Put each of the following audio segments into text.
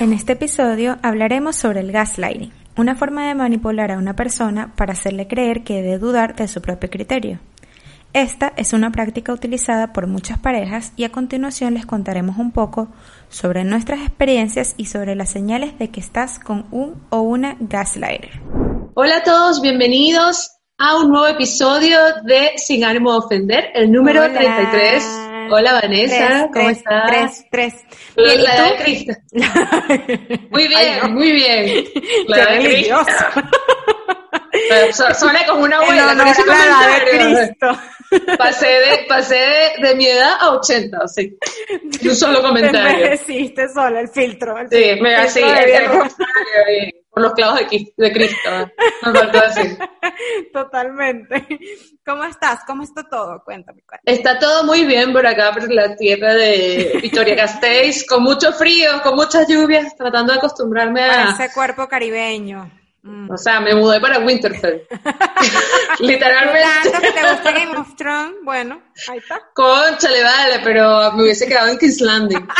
En este episodio hablaremos sobre el gaslighting, una forma de manipular a una persona para hacerle creer que debe dudar de su propio criterio. Esta es una práctica utilizada por muchas parejas y a continuación les contaremos un poco sobre nuestras experiencias y sobre las señales de que estás con un o una gaslighter. Hola a todos, bienvenidos a un nuevo episodio de Sin ánimo de ofender, el número Hola. 33. Hola Vanessa, Tres, ¿cómo tres, estás? Tres, tres. La, ¿y la de tú? Cristo. Muy bien, Ay, no. muy bien. La Qué de Cristo. religioso. Su- Suena como una abuela, de comentario. Cristo. Pasé, de, pasé de, de mi edad a 80, sí. De un solo Te comentario. envejeciste sola, el filtro. el Sí, me filtro así, de el, el por los clavos de, Cris- de Cristo. Me faltó decir. Totalmente. ¿Cómo estás? ¿Cómo está todo? Cuéntame. cuéntame. Está todo muy bien por acá, por la tierra de Victoria Gasteiz, con mucho frío, con muchas lluvias, tratando de acostumbrarme Para a... ese cuerpo caribeño. Mm. O sea, me mudé para Winterfell. Literalmente. Te gusta Game of Thrones, bueno, ahí está. Conchale, vale, pero me hubiese quedado en King's Landing.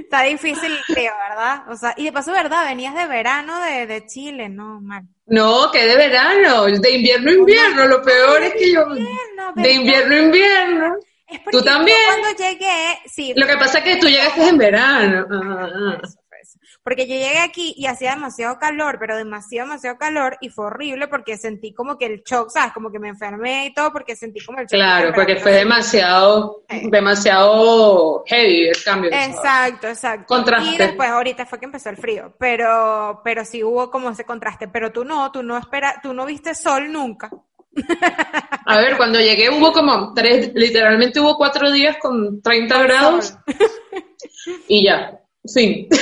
Está difícil frío, ¿verdad? O sea, y de paso, ¿verdad? Venías de verano de, de Chile, no, mal. No, que de verano, de invierno a invierno, lo peor es que yo... Invierno, De invierno a invierno. Es ¿Tú también? yo cuando llegué, sí. Lo que pasa es que tú llegaste en verano. Ah, ah. Porque yo llegué aquí y hacía demasiado calor, pero demasiado, demasiado calor y fue horrible porque sentí como que el shock, ¿sabes? Como que me enfermé y todo porque sentí como el shock. Claro, porque fue demasiado, Sí. demasiado heavy el cambio. Exacto, exacto. Contraste. Y después ahorita fue que empezó el frío, pero, pero sí hubo como ese contraste. Pero tú no, tú no espera, tú no viste sol nunca. A ver, cuando llegué hubo como tres, literalmente hubo cuatro días con 30 Con grados y ya, fin. ya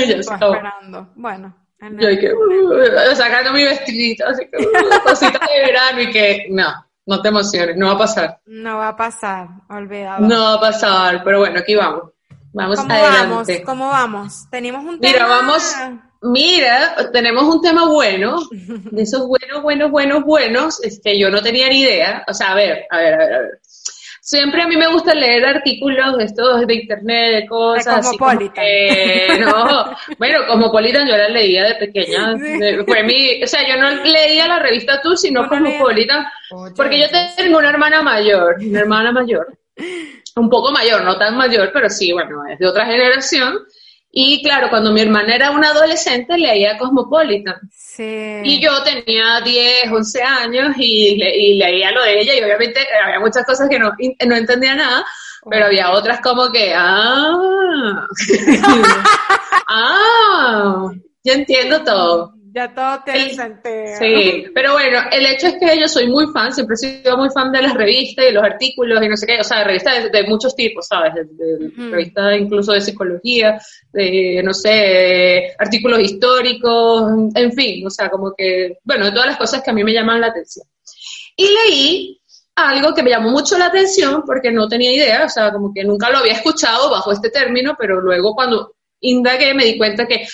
se Estaba acabó. esperando. Bueno. en Yo que, uh, sacando mi vestidito, así que, uh, cositas de verano y que, no, no te emociones, no va a pasar. No va a pasar, olvidado. No va a pasar, pero bueno, aquí vamos. Vamos ¿Cómo adelante. vamos? ¿Cómo vamos? Tenemos un tema. Mira, vamos, mira, tenemos un tema bueno, de esos buenos, buenos, buenos, buenos, es que yo no tenía ni idea. O sea, a ver, a ver, a ver, a ver. Siempre a mí me gusta leer artículos de estos de internet, de cosas De así como que, no, bueno, Cosmopolitan yo la leía de pequeña, Sí. fue mi, o sea, yo no leía la revista Tú, sino no Cosmopolitan, Oye, porque yo tengo una hermana mayor, una hermana mayor, un poco mayor, no tan mayor, pero sí, bueno, es de otra generación. Y claro, cuando mi hermana era una adolescente, leía Cosmopolitan. Sí. Y yo tenía 10, 11 años y, le- y leía lo de ella y obviamente había muchas cosas que no, no entendía nada, pero había otras como que, ah, ah, ya entiendo todo. Ya todo tiene Sí. sentido. Sí, pero bueno, el hecho es que yo soy muy fan, siempre he sido muy fan de las revistas y los artículos y no sé qué, o sea, de revistas de, de muchos tipos, ¿sabes? De, revistas incluso de psicología, de, no sé, de artículos históricos, en fin, o sea, como que, bueno, de todas las cosas que a mí me llaman la atención. Y leí algo que me llamó mucho la atención porque no tenía idea, o sea, como que nunca lo había escuchado bajo este término, pero luego cuando indagué me di cuenta que,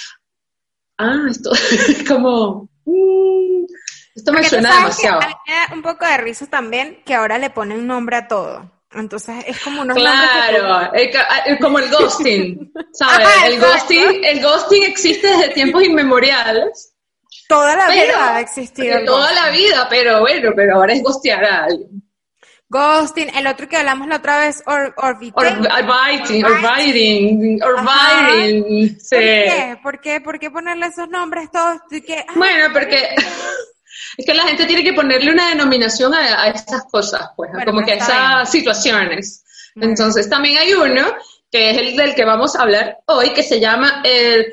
ah, esto es como, mm, esto me Porque suena que demasiado. da un poco de risa también que ahora le ponen nombre a todo. Entonces es como unos que Claro, el ca- el- como el ghosting, ¿sabes? Ajá, el exacto. ghosting, el ghosting existe desde tiempos inmemoriales, toda la pero vida ha existido. toda ghosting. la vida, pero bueno, pero ahora es ghostear a alguien. Ghosting, el otro que hablamos la otra vez, or, orbiting. Or, orbiting, orbiting, orbiting, sí. ¿Por qué? ¿Por qué? ¿Por qué ponerle esos nombres todos? Que, Bueno, porque es que la gente tiene que ponerle una denominación a, a estas cosas, pues, Bueno, como que a bien. esas situaciones. Entonces, también hay uno que es el del que vamos a hablar hoy, que se llama el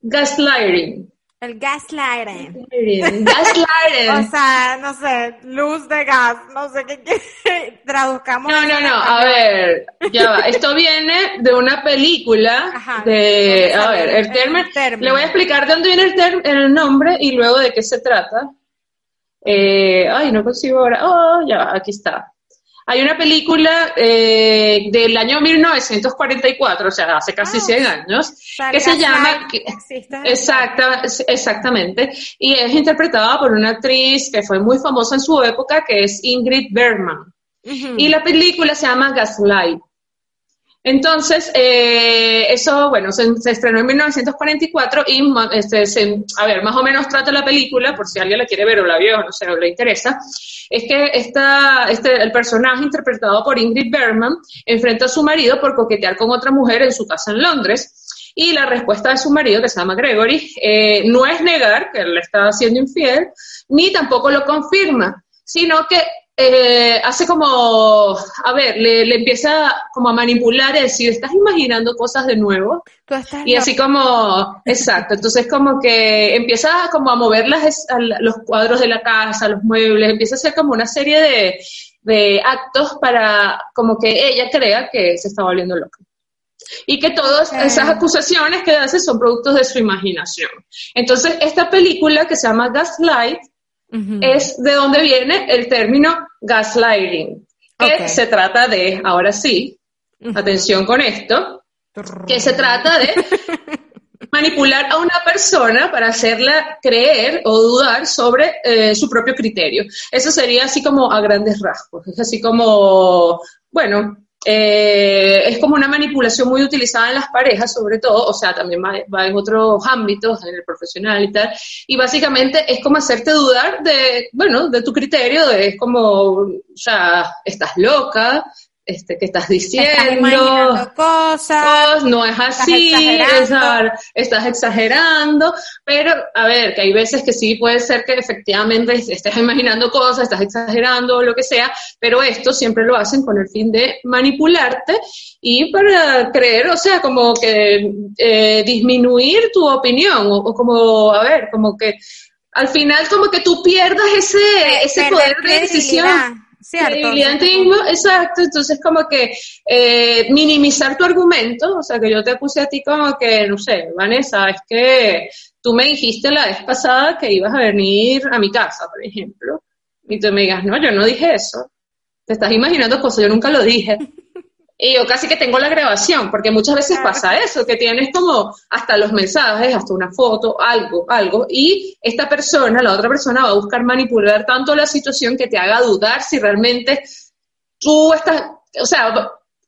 gaslighting. El gaslighting. Gaslighting. O sea, no sé, luz de gas, no sé qué, qué traduzcamos. No, no, no, a ver, ya va. Esto viene de una película Ajá, de, ¿dónde a ver, el- el término, el término? le voy a explicar de dónde viene el, ter- el nombre y luego de qué se trata. Eh, ay, no consigo ahora, oh, ya va, aquí está. Hay una película eh, del año 1944, o sea, hace casi Ah, 100 años, que se llama... que- Exacta, exactamente. Y es interpretada por una actriz que fue muy famosa en su época, que es Ingrid Bergman. Y la película se llama Gaslight. Entonces, eh, eso, bueno, se, estrenó en 1944 y, este, a ver, más o menos trata la película, por si alguien la quiere ver o la vio, no sé, o le interesa, es que esta, este, el personaje interpretado por Ingrid Bergman enfrenta a su marido por coquetear con otra mujer en su casa en Londres. Y la respuesta de su marido, que se llama Gregory, eh, no es negar que él le está siendo infiel, ni tampoco lo confirma, sino que eh, hace como, a ver, le, empieza como a manipular y decir, estás imaginando cosas de nuevo. y así como, exacto, entonces como que empieza como a mover las, los cuadros de la casa, los muebles, empieza a hacer como una serie de, de actos para como que ella crea que se está volviendo loca y que todas esas acusaciones que hace son productos de su imaginación. Entonces, esta película que se llama Gaslight es de donde viene el término gaslighting, que se trata de, ahora sí, atención con esto, que se trata de manipular a una persona para hacerla creer o dudar sobre eh, su propio criterio. Eso sería así como a grandes rasgos, es así como, bueno, eh, es como una manipulación muy utilizada en las parejas, sobre todo, o sea, también va, en otros ámbitos, en el profesional y tal, y básicamente es como hacerte dudar de, bueno, de tu criterio, es como, o sea, estás loca, este, que estás diciendo, cosas, no es así, estás exagerando. pero a ver, que hay veces que sí puede ser que efectivamente estés imaginando cosas, estás exagerando, lo que sea, pero esto siempre lo hacen con el fin de manipularte y para creer, o sea, como que eh, disminuir tu opinión, o, como, a ver, como que al final como que tú pierdas ese, ese poder de decisión Cierto. exacto. Entonces, como que eh, minimizar tu argumento, o sea, que yo te puse a ti como que, no sé, Vanessa, es que tú me dijiste la vez pasada que ibas a venir a mi casa, por ejemplo, y tú me digas, no, yo no dije eso. Te estás imaginando cosas, yo nunca lo dije. Y yo casi que tengo la grabación, porque muchas veces pasa eso, que tienes como hasta los mensajes, hasta una foto, algo, algo, y esta persona, la otra persona va a buscar manipular tanto la situación que te haga dudar si realmente tú estás, o sea,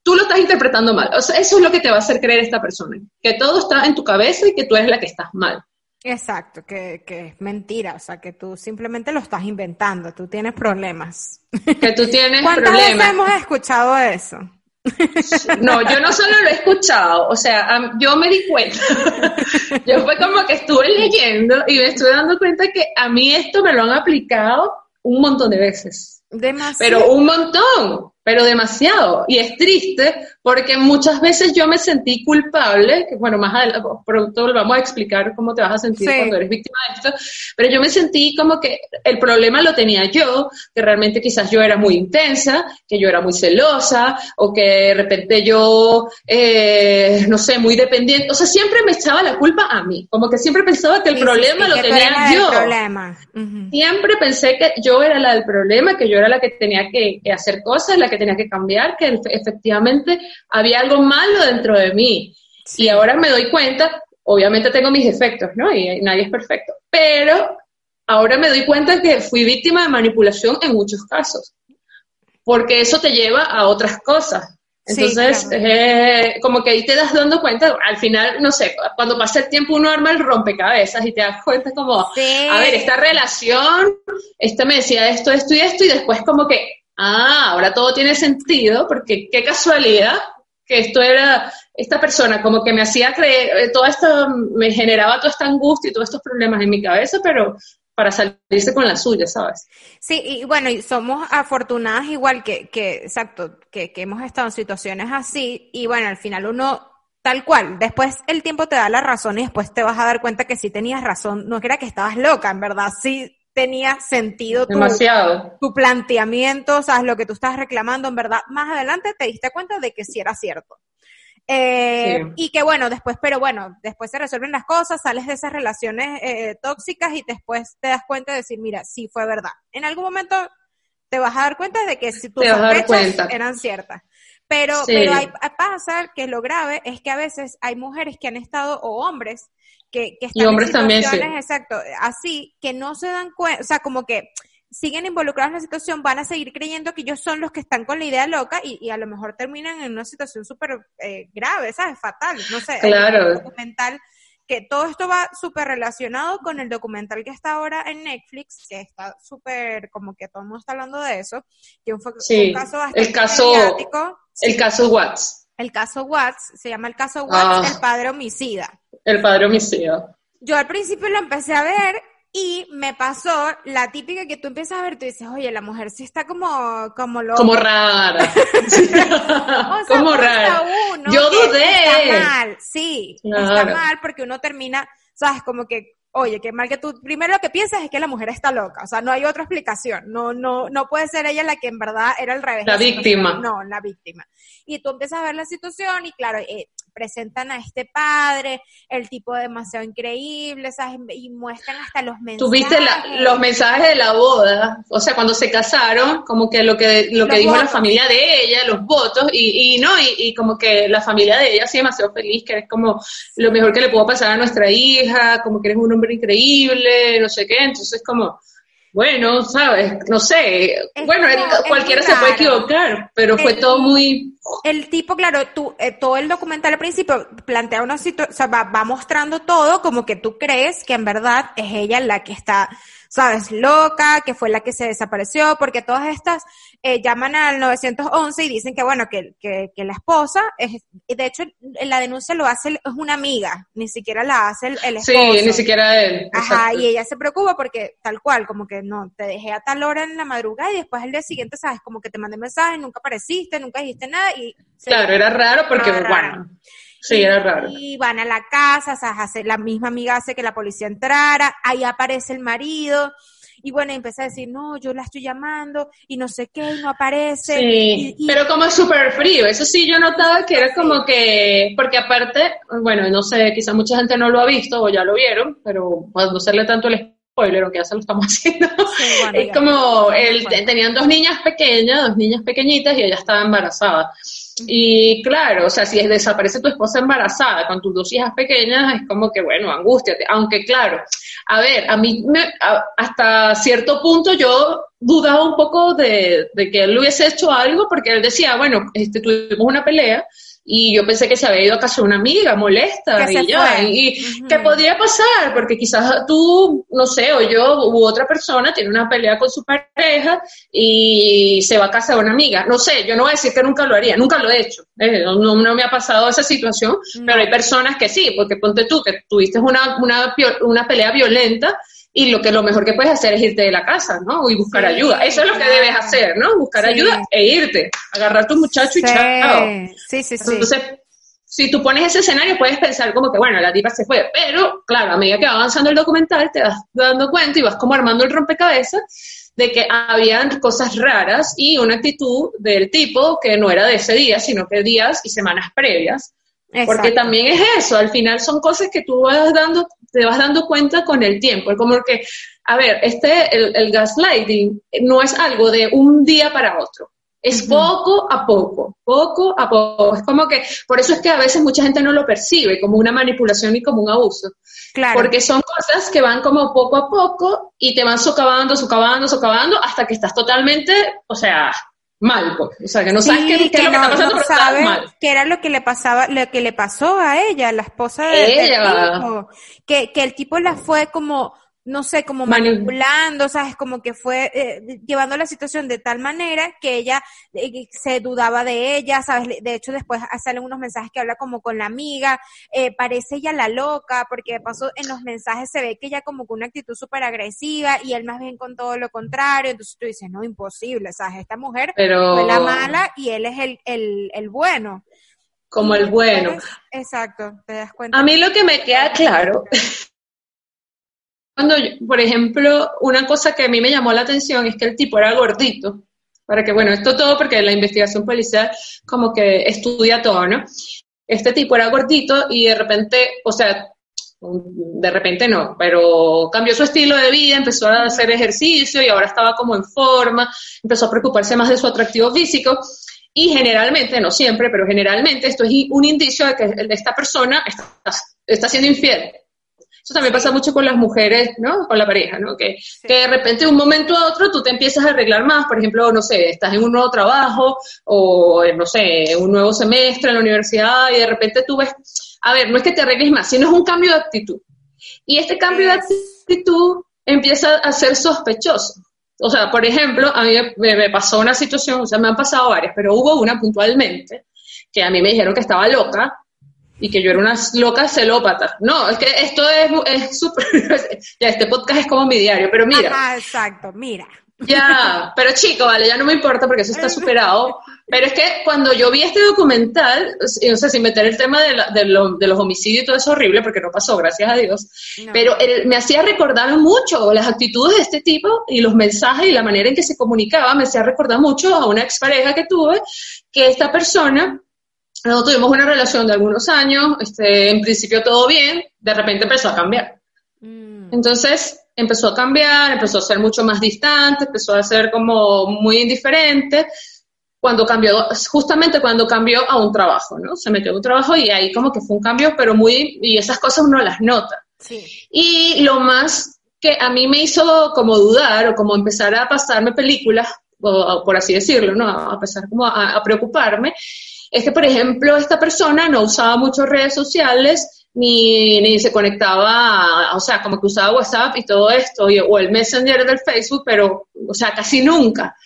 tú lo estás interpretando mal. O sea, eso es lo que te va a hacer creer esta persona, que todo está en tu cabeza y que tú eres la que estás mal. Exacto, que, que, es mentira, o sea, que tú simplemente lo estás inventando, tú tienes problemas. Que tú tienes ¿Cuántas problemas. veces hemos escuchado eso? No, yo no solo lo he escuchado, o sea, yo me di cuenta. Yo fue como que estuve leyendo y me estuve dando cuenta que a mí esto me lo han aplicado un montón de veces. Demasiado. Pero un montón pero demasiado. Y es triste porque muchas veces yo me sentí culpable, que bueno, más adelante, pronto vamos a explicar cómo te vas a sentir cuando eres víctima de esto, pero yo me sentí como que el problema lo tenía yo, que realmente quizás yo era muy intensa, que yo era muy celosa, o que de repente yo, eh, no sé, muy dependiente. O sea, siempre me echaba la culpa a mí, como que siempre pensaba que el problema lo tenía yo. Siempre pensé que yo era la del problema, que yo era la que tenía que, que hacer cosas, la que tenía que cambiar, que efectivamente había algo malo dentro de mí. Y ahora me doy cuenta, obviamente tengo mis defectos, ¿no? Y nadie es perfecto, pero ahora me doy cuenta que fui víctima de manipulación en muchos casos, porque eso te lleva a otras cosas. Entonces, eh, como que ahí te das dando cuenta, al final, no sé, cuando pasa el tiempo uno arma el rompecabezas y te das cuenta como, a ver, esta relación, este me decía esto, esto y esto, y después como que ah, ahora todo tiene sentido, porque qué casualidad que esto era, esta persona como que me hacía creer, eh, todo esto, me generaba toda esta angustia y todos estos problemas en mi cabeza, pero para salirse con la suya, ¿sabes? Sí, y bueno, y somos afortunadas igual que, que exacto, que, que hemos estado en situaciones así, y bueno, al final uno Tal cual, después el tiempo te da la razón y después te vas a dar cuenta que sí tenías razón, no era que estabas loca, en verdad, sí tenía sentido tu, tu planteamiento, sabes lo que tú estás reclamando, en verdad, más adelante te diste cuenta de que sí era cierto. Eh, y que bueno, después, pero bueno, después se resuelven las cosas, sales de esas relaciones eh, tóxicas y después te das cuenta de decir, mira, sí fue verdad. En algún momento te vas a dar cuenta de que si tus sospechas eran ciertas. Pero, pero hay, pasa que lo grave es que a veces hay mujeres que han estado, o hombres, que, que están y hombres también, exacto, así, que no se dan cuenta, o sea, como que siguen involucrados en la situación, van a seguir creyendo que ellos son los que están con la idea loca y, a lo mejor terminan en una situación súper eh, grave, ¿sabes? Fatal, no sé. Claro. Documental que todo esto va súper relacionado con el documental que está ahora en Netflix, que está súper, como que todo el mundo está hablando de eso, que fue un caso bastante el caso, El caso Watts. El caso Watts, se llama el caso Watts, ah. el padre homicida. El padre homicida. Yo al principio lo empecé a ver y me pasó la típica que tú empiezas a ver, tú dices, oye, la mujer sí está como, como loca. Como rara. como rara. Yo dudé. Está mal, sí. Está mal porque uno termina, sabes, como que, oye, qué mal que tú, primero lo que piensas es que la mujer está loca, o sea, no hay otra explicación, no, no, no puede ser ella la que en verdad era el revés. La víctima. No, la víctima. Y tú empiezas a ver la situación y claro, eh, presentan a este padre, el tipo demasiado increíble, ¿sabes? Y muestran hasta los mensajes. Tuviste los mensajes de la boda, o sea, cuando se casaron, como que lo que, lo que dijo la familia de ella, los votos, y, y no, y, como que la familia de ella sí demasiado feliz, que es como lo mejor que le puedo pasar a nuestra hija, como que eres un hombre increíble, no sé qué, entonces como bueno, sabes, no sé, bueno, cualquiera se puede equivocar, pero fue todo muy... El tipo, claro, tú, eh, todo el documental al principio plantea una situación, o sea, va, va mostrando todo como que tú crees que en verdad es ella la que está sabes, loca, que fue la que se desapareció, porque todas estas eh, llaman al 911 y dicen que, bueno, que, que, que, la esposa, es, de hecho, la denuncia lo hace, es una amiga, ni siquiera la hace el, el esposo. Sí, ni siquiera él. Ajá, y ella se preocupa porque tal cual, como que no, te dejé a tal hora en la madrugada y después el día siguiente, sabes, como que te mandé mensajes, nunca apareciste, nunca dijiste nada y... Claro, era raro porque, bueno... Sí, era raro. Y van a la casa, o sea, hace, la misma amiga hace que la policía entrara, ahí aparece el marido, y bueno, empecé a decir, no, yo la estoy llamando, y no sé qué, y no aparece. Sí, pero como súper frío, eso sí yo notaba que era como que, porque aparte, bueno, no sé, quizá mucha gente no lo ha visto o ya lo vieron, pero pues no serle tanto el spoiler, aunque ya se lo estamos haciendo. es como, él, tenían dos niñas pequeñas, dos niñas pequeñitas, y ella estaba embarazada. Y claro, o sea, si desaparece tu esposa embarazada con tus dos hijas pequeñas, es como que, bueno, angustiate. Aunque claro, a ver, a mí me, hasta cierto punto yo dudaba un poco de, de, que él hubiese hecho algo, porque él decía, bueno, este, tuvimos una pelea, y yo pensé que se había ido a casa de una amiga molesta y ya, y qué podría pasar, porque quizás tú, no sé, o yo u otra persona tiene una pelea con su pareja y se va a casa de una amiga, no sé, yo no voy a decir que nunca lo haría, nunca lo he hecho, eh, no, no, me ha pasado esa situación, pero hay personas que sí, porque ponte tú que tuviste una, una, una pelea violenta y lo que lo mejor que puedes hacer es irte de la casa, ¿no? Y buscar ayuda. Eso es lo que debes hacer, ¿no? Buscar ayuda e irte, agarrar a tu muchacho y chao. Sí, sí, sí. Entonces, si tú pones ese escenario, puedes pensar como que, bueno, la tipa se fue, pero claro, a medida que va avanzando el documental, te vas dando cuenta y vas como armando el rompecabezas de que habían cosas raras y una actitud del tipo que no era de ese día, sino que días y semanas previas. Porque también es eso, al final son cosas que tú vas dando, te vas dando cuenta con el tiempo. Es como que, a ver, este, el, gaslighting no es algo de un día para otro. Es poco a poco, poco a poco. Es como que, por eso es que a veces mucha gente no lo percibe como una manipulación y como un abuso. Claro. Porque son cosas que van como poco a poco y te van socavando, socavando, socavando hasta que estás totalmente, o sea, mal, pues. O sea, que no sabes qué, es lo que está pasando, mal. era lo que le pasaba, lo que le pasó a ella, la esposa de, ella. Que, que el tipo la fue como no sé, como manipulando, ¿sabes? Como que fue eh, llevando la situación de tal manera que ella eh, se dudaba de ella, ¿sabes? De hecho, después salen unos mensajes que habla como con la amiga, eh, parece ella la loca, porque pasó en los mensajes se ve que ella como con una actitud súper agresiva y él más bien con todo lo contrario, entonces tú dices, no, imposible, ¿sabes? Esta mujer Pero... fue la mala y él es el, el, el bueno. Como el bueno. Exacto, te das cuenta. A mí lo que me queda claro cuando, por ejemplo, una cosa que a mí me llamó la atención es que el tipo era gordito. Para que, bueno, esto todo porque la investigación policial como que estudia todo, ¿no? Este tipo era gordito y de repente, o sea, de repente no, pero cambió su estilo de vida, empezó a hacer ejercicio y ahora estaba como en forma, empezó a preocuparse más de su atractivo físico y generalmente, no siempre, pero generalmente esto es un indicio de que esta persona está, está siendo infiel Eso también pasa mucho con las mujeres, ¿no? Con la pareja, ¿no? Que, que de repente de un momento a otro tú te empiezas a arreglar más, por ejemplo, no sé, estás en un nuevo trabajo o, no sé, un nuevo semestre en la universidad y de repente tú ves, a ver, no es que te arregles más, sino es un cambio de actitud. Y este cambio de actitud empieza a ser sospechoso. O sea, por ejemplo, a mí me, pasó una situación, o sea, me han pasado varias, pero hubo una puntualmente que a mí me dijeron que estaba loca y que yo era una loca celópata. No, es que esto es súper... ya, este podcast es como mi diario, pero mira. Ah, exacto, mira. Ya, pero chico, vale, ya no me importa porque eso está superado. Pero es que cuando yo vi este documental, no sé, sin meter el tema de, los homicidios y todo eso horrible, porque no pasó, gracias a Dios, pero me hacía recordar mucho las actitudes de este tipo y los mensajes y la manera en que se comunicaba, me hacía recordar mucho a una expareja que tuve, que esta persona, nosotros tuvimos una relación de algunos años, este, en principio todo bien, de repente empezó a cambiar. Mm. Entonces, empezó a cambiar, empezó a ser mucho más distante, empezó a ser como muy indiferente, cuando cambió, justamente cuando cambió a un trabajo, ¿no? Se metió a un trabajo y ahí como que fue un cambio, pero muy, y esas cosas uno las nota. Sí. Y lo más que a mí me hizo como dudar o como empezar a pasarme películas, o, por así decirlo, ¿no? A empezar como a, preocuparme, es que, por ejemplo, esta persona no usaba mucho redes sociales, ni, ni se conectaba, o sea, como que usaba WhatsApp y todo esto, o el Messenger del Facebook, pero, o sea, casi nunca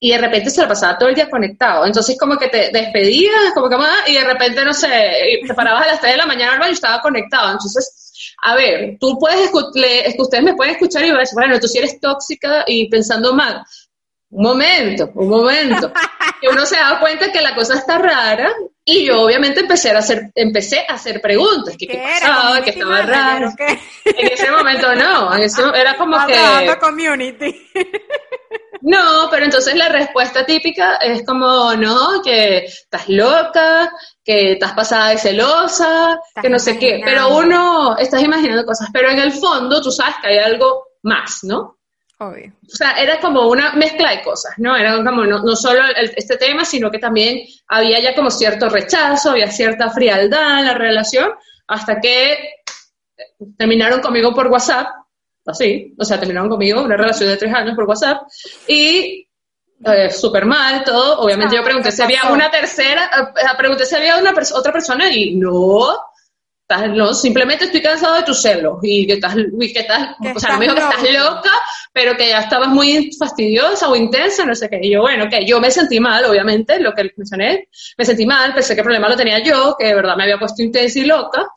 y de repente se la pasaba todo el día conectado. Entonces como que te despedías, como que más, y de repente, no sé, te parabas a las 3 de la mañana y estaba conectado. Entonces, a ver, tú puedes, ustedes me pueden escuchar y van a decir, bueno, tú sí eres tóxica y pensando mal. Un momento, un momento. Y uno se da cuenta que la cosa está rara y yo obviamente empecé a hacer, empecé a hacer preguntas. ¿Qué, ¿Qué, pasaba? ¿Qué estaba raro? En ese momento no, en ese, era como que... community. No, pero entonces la respuesta típica es como, no, que estás loca, que estás pasada de celosa, que no sé qué. Pero uno, estás imaginando cosas, pero en el fondo tú sabes que hay algo más, ¿no? Obvio. O sea, era como una mezcla de cosas, ¿no? Era como no, no solo este tema, sino que también había ya como cierto rechazo, había cierta frialdad en la relación, hasta que terminaron conmigo por WhatsApp así, o sea, terminaron conmigo una relación de tres años por WhatsApp y eh, súper mal, todo. Obviamente yo pregunté si había una tercera, eh, pregunté si había una otra persona y no, no, simplemente estoy cansado de tus celos y que estás, y que estás, o sea, no me dijo que estás loca, pero que ya estabas muy fastidiosa o intensa, no sé qué. Y yo, bueno, que yo me sentí mal, obviamente, lo que mencioné, me sentí mal, pensé que el problema lo tenía yo, que de verdad me había puesto intensa y loca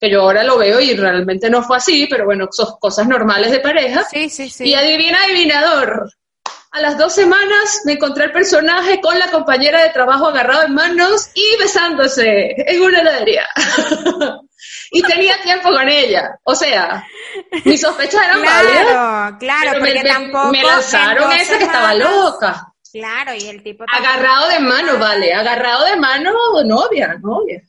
que yo ahora lo veo y realmente no fue así, pero bueno, son cosas normales de pareja. Sí, sí, sí. Y adivina, adivinador. A las dos semanas me encontré el personaje con la compañera de trabajo agarrado en manos y besándose en una heladería. y tenía tiempo con ella. O sea, mis sospechas eran claro, Claro, porque me, tampoco. Me lanzaron esa que estaba loca. Claro, y el tipo. Agarrado de mano, vale. Agarrado de mano, novia, novia.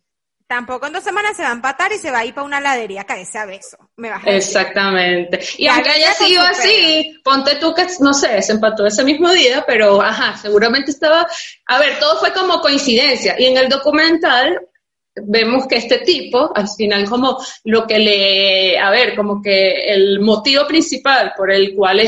Tampoco en dos semanas se va a empatar y se va a ir para una ladería a caerse a beso. Me Exactamente. Y, aunque haya sido así, ponte tú que, no sé, se empató ese mismo día, pero ajá, seguramente estaba. A ver, todo fue como coincidencia. Y en el documental vemos que este tipo, al final, como lo que le. A ver, como que el motivo principal por el cual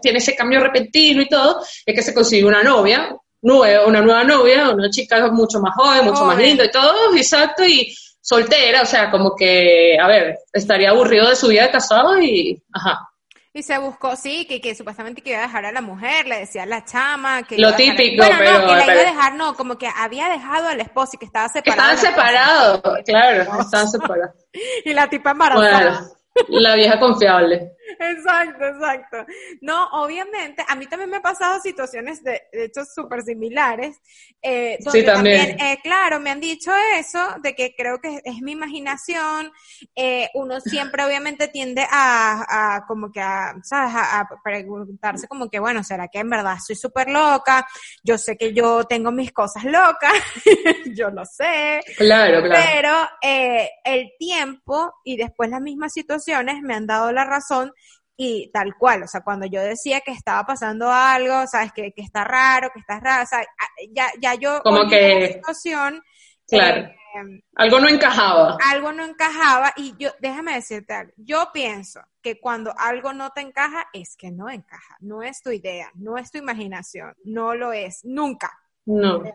tiene ese cambio repentino y todo, es que se consigue una novia, nueva, una nueva novia, una chica mucho más joven, mucho más linda y todo, exacto, y soltera, o sea, como que, a ver, estaría aburrido de su vida de casado y, ajá. Y se buscó, sí, que, que supuestamente que iba a dejar a la mujer, le decía a la chama que... Lo típico, pero... No, que la iba a dejar, no, como que había dejado al esposo y que estaba separado. Estaban separados, claro, estaban separados. y la tipa embarazada. la vieja confiable. Exacto, exacto. No, obviamente, a mí también me han pasado situaciones de, de hecho súper similares. Eh, sí, también. eh, claro, me han dicho eso, de que creo que es, mi imaginación. Eh, uno siempre obviamente tiende a, a como que a, ¿sabes? A, a, preguntarse como que, bueno, ¿será que en verdad soy súper loca? Yo sé que yo tengo mis cosas locas, yo lo sé. Claro, claro. Pero eh, el tiempo y después las mismas situaciones me han dado la razón y tal cual, o sea, cuando yo decía que estaba pasando algo, sabes, que, que está raro, que está raro, o sea, ya, ya yo como que situación, claro. Eh, algo no encajaba. Algo no encajaba y yo, déjame decirte algo, yo pienso que cuando algo no te encaja es que no encaja, no es tu idea, no es tu imaginación, no lo es, nunca. No. o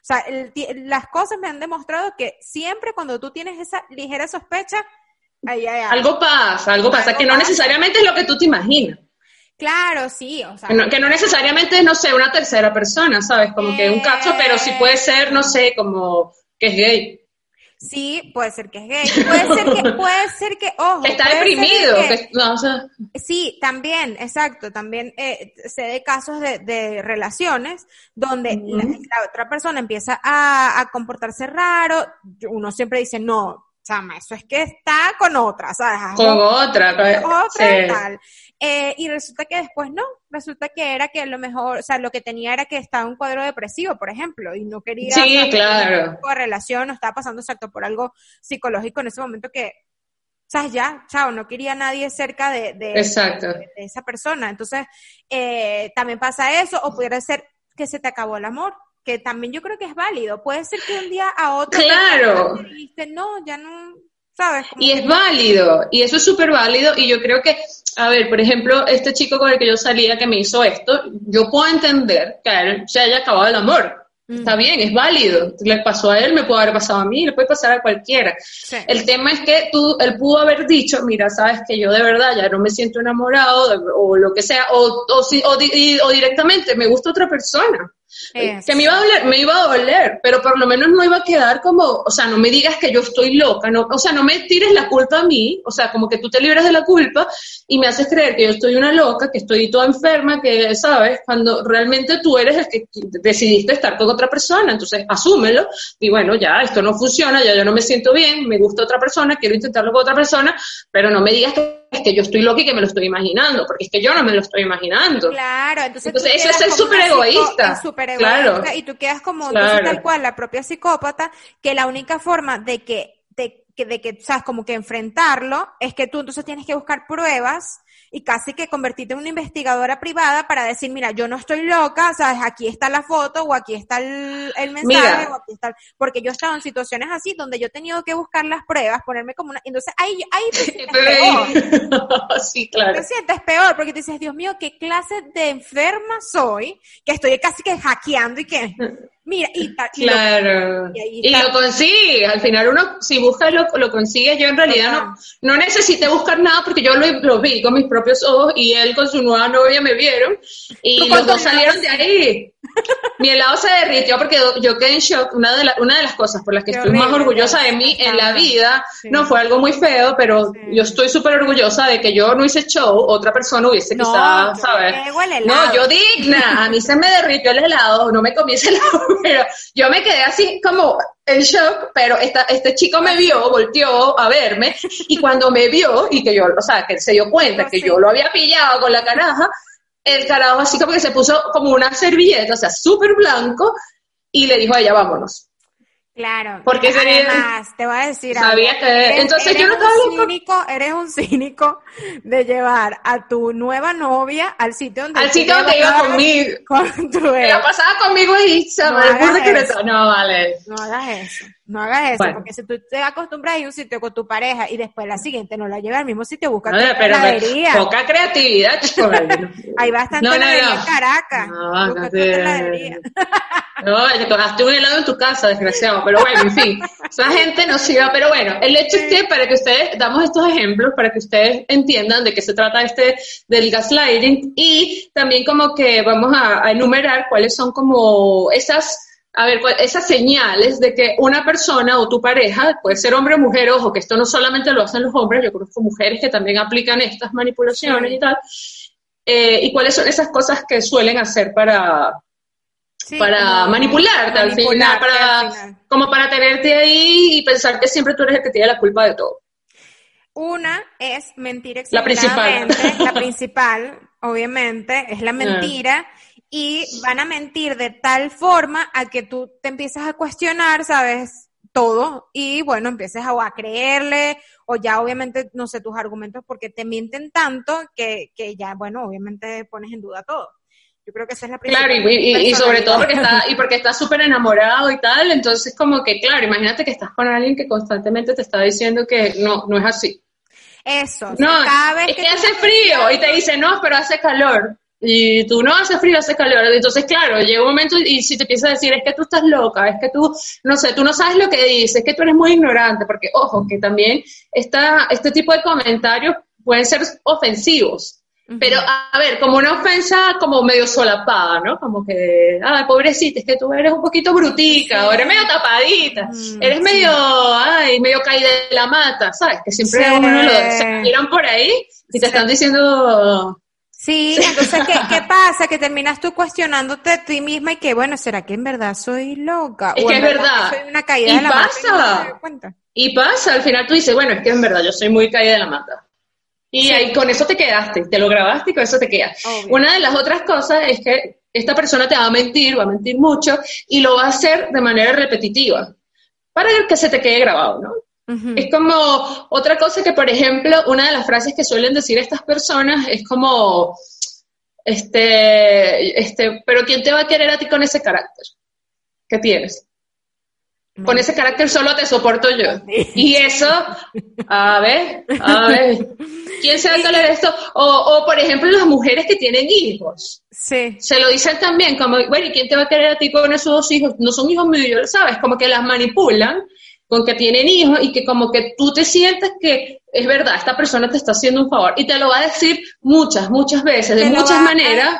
sea, las cosas me han demostrado que siempre cuando tú tienes esa ligera sospecha, algo. pasa, algo pasa, que no necesariamente es lo que tú te imaginas. Claro, sí, o sea. Que no, necesariamente, no sé, una tercera persona, ¿sabes? Como que un cacho, pero sí puede ser, no sé, como que es gay. Sí, puede ser que es gay, puede ser que, puede ser que, ojo. Está deprimido. Sí, también, exacto, también eh, sé de casos de, relaciones donde la, otra persona empieza a, comportarse raro, uno siempre dice, no, chama, eso es que está con otra, ¿sabes? Con otra, con otra tal. Eh, y resulta que después no, resulta que era que a lo mejor, o sea, lo que tenía era que estaba en un cuadro depresivo, por ejemplo, y no quería sí, claro. relación, no estaba pasando exacto por algo psicológico en ese momento que, sabes, ya, chao, no quería nadie cerca de, de, esa persona. Entonces, eh, también pasa eso, o pudiera ser que se te acabó el amor, que también yo creo que es válido. Puede ser que un día a otro claro. dijiste, no, ya no, ¿sabes? y es válido, y eso es súper válido, y yo creo que a ver, por ejemplo, este chico con el que yo salía que me hizo esto, yo puedo entender que a él se haya acabado el amor. Mm. Está bien, es válido. Le pasó a él, me puede haber pasado a mí, le puede pasar a cualquiera. El tema es que tú, él pudo haber dicho, mira, sabes que yo de verdad ya no me siento enamorado, o lo que sea, o, o, o directamente me gusta otra persona. Que me iba a doler, me iba a doler, pero por lo menos no iba a quedar como, o sea, no me digas que yo estoy loca, no, o sea, no me tires la culpa a mí, o sea, como que tú te libres de la culpa y me haces creer que yo estoy una loca, que estoy toda enferma, que, ¿sabes? Cuando realmente tú eres el que decidiste estar con otra persona, entonces asúmelo y bueno, ya, esto no funciona, ya yo no me siento bien, me gusta otra persona, quiero intentarlo con otra persona, pero no me digas que es que yo estoy loca y que me lo estoy imaginando, porque es que yo no me lo estoy imaginando. Claro, entonces, eso es ser súper egoísta. claro. y tú quedas como tal cual la propia psicópata, que la única forma de que, de, que, de que, sabes, como que enfrentarlo es que tú entonces tienes que buscar pruebas y casi que convertirte en una investigadora privada para decir, mira, yo no estoy loca, sabes, aquí está la foto o aquí está el, mensaje o aquí está, porque yo he estado en situaciones así donde yo he tenido que buscar las pruebas, ponerme como una, entonces ahí, ahí te sientes peor. sí, claro. Te sientes peor porque te dices, Dios mío, qué clase de enferma soy, que estoy casi que hackeando y que Mira, y, claro. y, lo consigue. Al final uno, si busca, lo, lo consigue. Yo en realidad no, no necesité buscar nada porque yo lo, lo, vi con mis propios ojos y él con su nueva novia me vieron y los dos salieron de ahí. Mi helado se derritió porque yo quedé en shock. Una de, una de las cosas por las que estoy más orgullosa de mí en la vida, no fue algo muy feo, pero yo estoy súper orgullosa de que yo no hice show, otra persona hubiese no, quizás, ¿sabes? No, yo digna, a mí se me derritió el helado, no me comí ese helado, pero yo me quedé así como en shock, pero esta, este chico me vio, volteó a verme, y cuando me vio, y que yo, o sea, que se dio cuenta que yo lo había pillado con la caraja, el carajo así como que se puso como una servilleta, o sea, súper blanco, y le dijo a ella, vámonos. Claro. Porque además, te voy a decir Sabía que... entonces yo no estaba un cínico, Eres un cínico de llevar a tu nueva novia al sitio donde... Al sitio donde iba conmigo. Con tu La pasaba conmigo y se no, no, vale. No hagas eso. No hagas eso, porque si tú te acostumbras a ir a un sitio con tu pareja y después la siguiente no la lleva al mismo sitio, busca no, pero, Poca creatividad, chico. Hay bastante no, no, en Caracas. No, no, no, te tomaste un helado en tu casa, desgraciado. Pero bueno, en fin, esa gente no sirve. Pero bueno, el hecho es que para que ustedes, damos estos ejemplos para que ustedes entiendan de qué se trata este del gaslighting y también como que vamos a enumerar cuáles son como esas a ver, pues, esas señales de que una persona o tu pareja, puede ser hombre o mujer, ojo, que esto no solamente lo hacen los hombres, yo conozco mujeres que también aplican estas manipulaciones y tal, eh, y cuáles son esas cosas que suelen hacer para, para manipularte al final, para, como para tenerte ahí y pensar que siempre tú eres el que tiene la culpa de todo. Una es mentir La principal. La principal, obviamente, es la mentira y van a mentir de tal forma a que tú te empiezas a cuestionar, ¿sabes? Todo y bueno, empieces a, creerle o ya obviamente, no sé, tus argumentos porque te mienten tanto que, que ya, bueno, obviamente pones en duda todo. Yo creo que esa es la Claro, y, sobre todo porque está, y porque está súper enamorado y tal, entonces como que, claro, imagínate que estás con alguien que constantemente te está diciendo que no, no es así. Eso. No, cada vez es que, hace frío y te dice, no, pero hace calor. Y tú no hace frío, hace calor. Entonces, claro, llega un momento y si te empieza a decir, es que tú estás loca, es que tú, no sé, tú no sabes lo que dices, es que tú eres muy ignorante, porque, ojo, que también está, este tipo de comentarios pueden ser ofensivos. Pero, a ver, como una ofensa como medio solapada, ¿no? Como que, ay, pobrecita, es que tú eres un poquito brutica, o eres medio tapadita, mm, eres medio, ay, medio caída de la mata, ¿sabes? Que siempre uno lo, se miran por ahí y te están diciendo... Sí, entonces, ¿qué, ¿qué, pasa? Que terminas tú cuestionándote a ti misma y que, bueno, ¿será que en verdad soy loca? Es que es verdad. Soy una caída y de la pasa. Mata y, y pasa, al final tú dices, bueno, es que en verdad yo soy muy caída de la mata. Y ahí con eso te quedaste, te lo grabaste y con eso te quedas. Una de las otras cosas es que esta persona te va a mentir, va a mentir mucho y lo va a hacer de manera repetitiva para que se te quede grabado, ¿no? Es como otra cosa que, por ejemplo, una de las frases que suelen decir estas personas es como, este, este, pero ¿quién te va a querer a ti con ese carácter que tienes? Con ese carácter solo te soporto yo. Y eso, a ver, a ver, ¿quién se va a tolerar esto? O, o, por ejemplo, las mujeres que tienen hijos. Sí. Se lo dicen también, como, bueno, ¿y quién te va a querer a ti con esos dos hijos? No son hijos míos, ¿sabes? Como que las manipulan con que tienen hijos y que como que tú te sientes que es verdad, esta persona te está haciendo un favor. Y te lo va a decir muchas, muchas veces, de muchas maneras,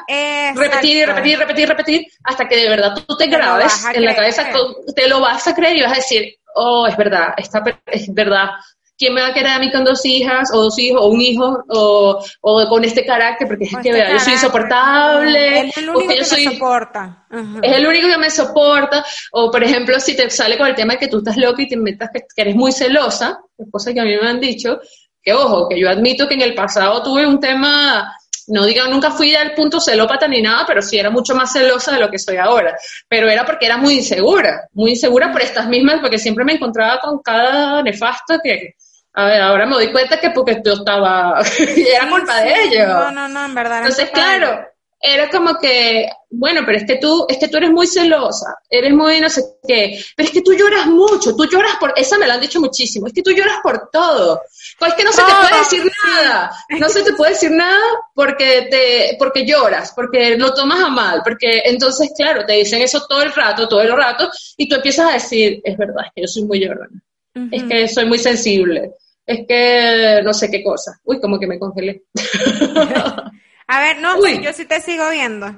repetir, repetir, repetir, repetir, hasta que de verdad tú te, grabes en la cabeza, te lo vas a creer y vas a decir, oh, es verdad, esta, es verdad, ¿quién me va a querer a mí con dos hijas, o dos hijos, o un hijo, o, o con este carácter? Porque es que, este yo soy insoportable. Es el único que me soporta. Es el único que me soporta. O, por ejemplo, si te sale con el tema de que tú estás loca y te inventas que, eres muy celosa, cosa que a mí me han dicho, que ojo, que yo admito que en el pasado tuve un tema no digo, nunca fui al punto celópata ni nada, pero sí era mucho más celosa de lo que soy ahora. Pero era porque era muy insegura, muy insegura por estas mismas, porque siempre me encontraba con cada nefasto que, a ver, ahora me doy cuenta que porque yo estaba, era culpa de ellos. No, no, no, en verdad. Entonces, claro, era como que, bueno, pero es que tú, es que tú eres muy celosa, eres muy no sé qué, pero es que tú lloras mucho, tú lloras por, esa me la han dicho muchísimo, es que tú lloras por todo. Pues es que no se te puede decir nada, no se te puede decir nada porque te, porque lloras, porque lo tomas a mal, porque entonces, claro, te dicen eso todo el rato, todo el rato, y tú empiezas a decir, es verdad, es que yo soy muy llorona, es que soy muy sensible, es que no sé qué cosa. Uy, como que me congelé. a ver, no, yo sí te sigo viendo.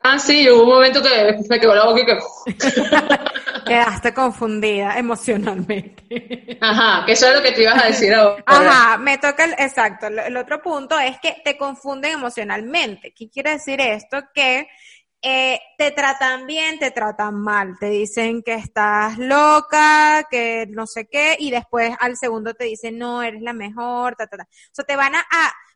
Ah, sí, hubo un momento que me quedó la boca y que... Quedaste confundida emocionalmente. Ajá, que eso es lo que te ibas a decir ahora. Ajá, me toca el, exacto. El otro punto es que te confunden emocionalmente. ¿Qué quiere decir esto? Que eh, te tratan bien, te tratan mal, te dicen que estás loca, que no sé qué, y después al segundo te dicen, no, eres la mejor, ta, ta, ta. O sea, te van a,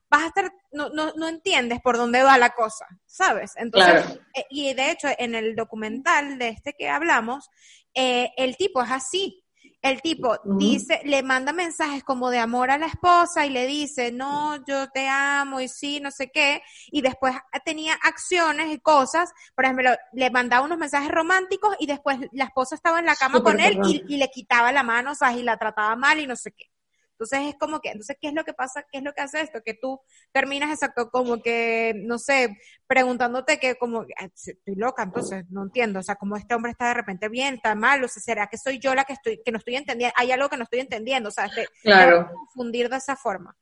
vas a estar, no, no, no entiendes por dónde va la cosa, ¿sabes? Entonces, eh, y de hecho, en el documental de este que hablamos, eh, el tipo es así, el tipo dice, le manda mensajes como de amor a la esposa y le dice, no, yo te amo y sí, no sé qué, y después tenía acciones y cosas, por ejemplo, le mandaba unos mensajes románticos y después la esposa estaba en la cama con él y, y, le quitaba la mano, o sea, y la trataba mal y no sé qué. Entonces es como que, entonces, ¿qué es lo que pasa? ¿Qué es lo que hace esto? Que tú terminas exacto como que, no sé, preguntándote que como, estoy loca, entonces no entiendo, o sea, como este hombre está de repente bien, está mal, o sea, ¿será que soy yo la que estoy, que no estoy entendiendo? Hay algo que no estoy entendiendo, o sea, te, claro. confundir de esa forma.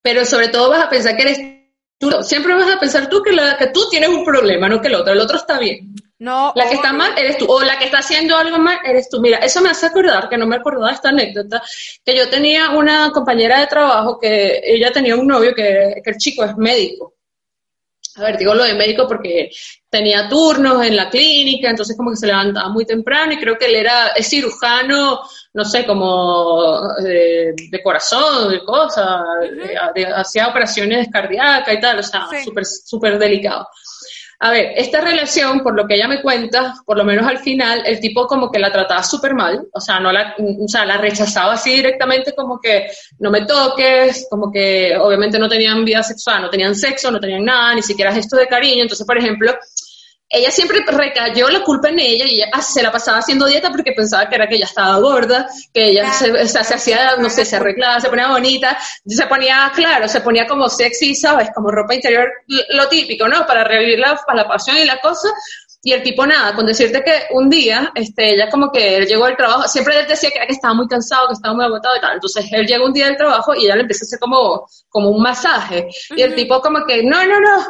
Pero sobre todo vas a pensar que eres tú, siempre vas a pensar tú que, la, que tú tienes un problema, no que el otro, el otro está bien. No. La que está mal eres tú, o la que está haciendo algo mal eres tú. Mira, eso me hace acordar, que no me acordaba de esta anécdota, que yo tenía una compañera de trabajo que ella tenía un novio que, que el chico es médico. A ver, digo lo de médico porque tenía turnos en la clínica, entonces como que se levantaba muy temprano y creo que él era, es cirujano, no sé, como de, eh, de corazón, de cosas, hacía operaciones cardíacas y tal, o sea, súper, súper delicado. A ver, esta relación, por lo que ella me cuenta, por lo menos al final, el tipo como que la trataba súper mal, o sea, no la, o sea, la rechazaba así directamente como que no me toques, como que obviamente no tenían vida sexual, no tenían sexo, no tenían nada, ni siquiera gestos de cariño. Entonces, por ejemplo, ella siempre recayó la culpa en ella y ella se la pasaba haciendo dieta porque pensaba que era que ella estaba gorda, que ella se, se, hacía, no sé, se arreglaba, se ponía bonita, se ponía, claro, se ponía como sexy, ¿sabes? Como ropa interior, lo típico, ¿no? Para revivir la, para la pasión y la cosa. Y el tipo nada, con decirte que un día, este, ella como que él llegó al trabajo, siempre él decía que, era que estaba muy cansado, que estaba muy agotado y tal. Entonces él llegó un día del trabajo y ella le empezó a hacer como, como un masaje. Y el tipo como que, no, no, no,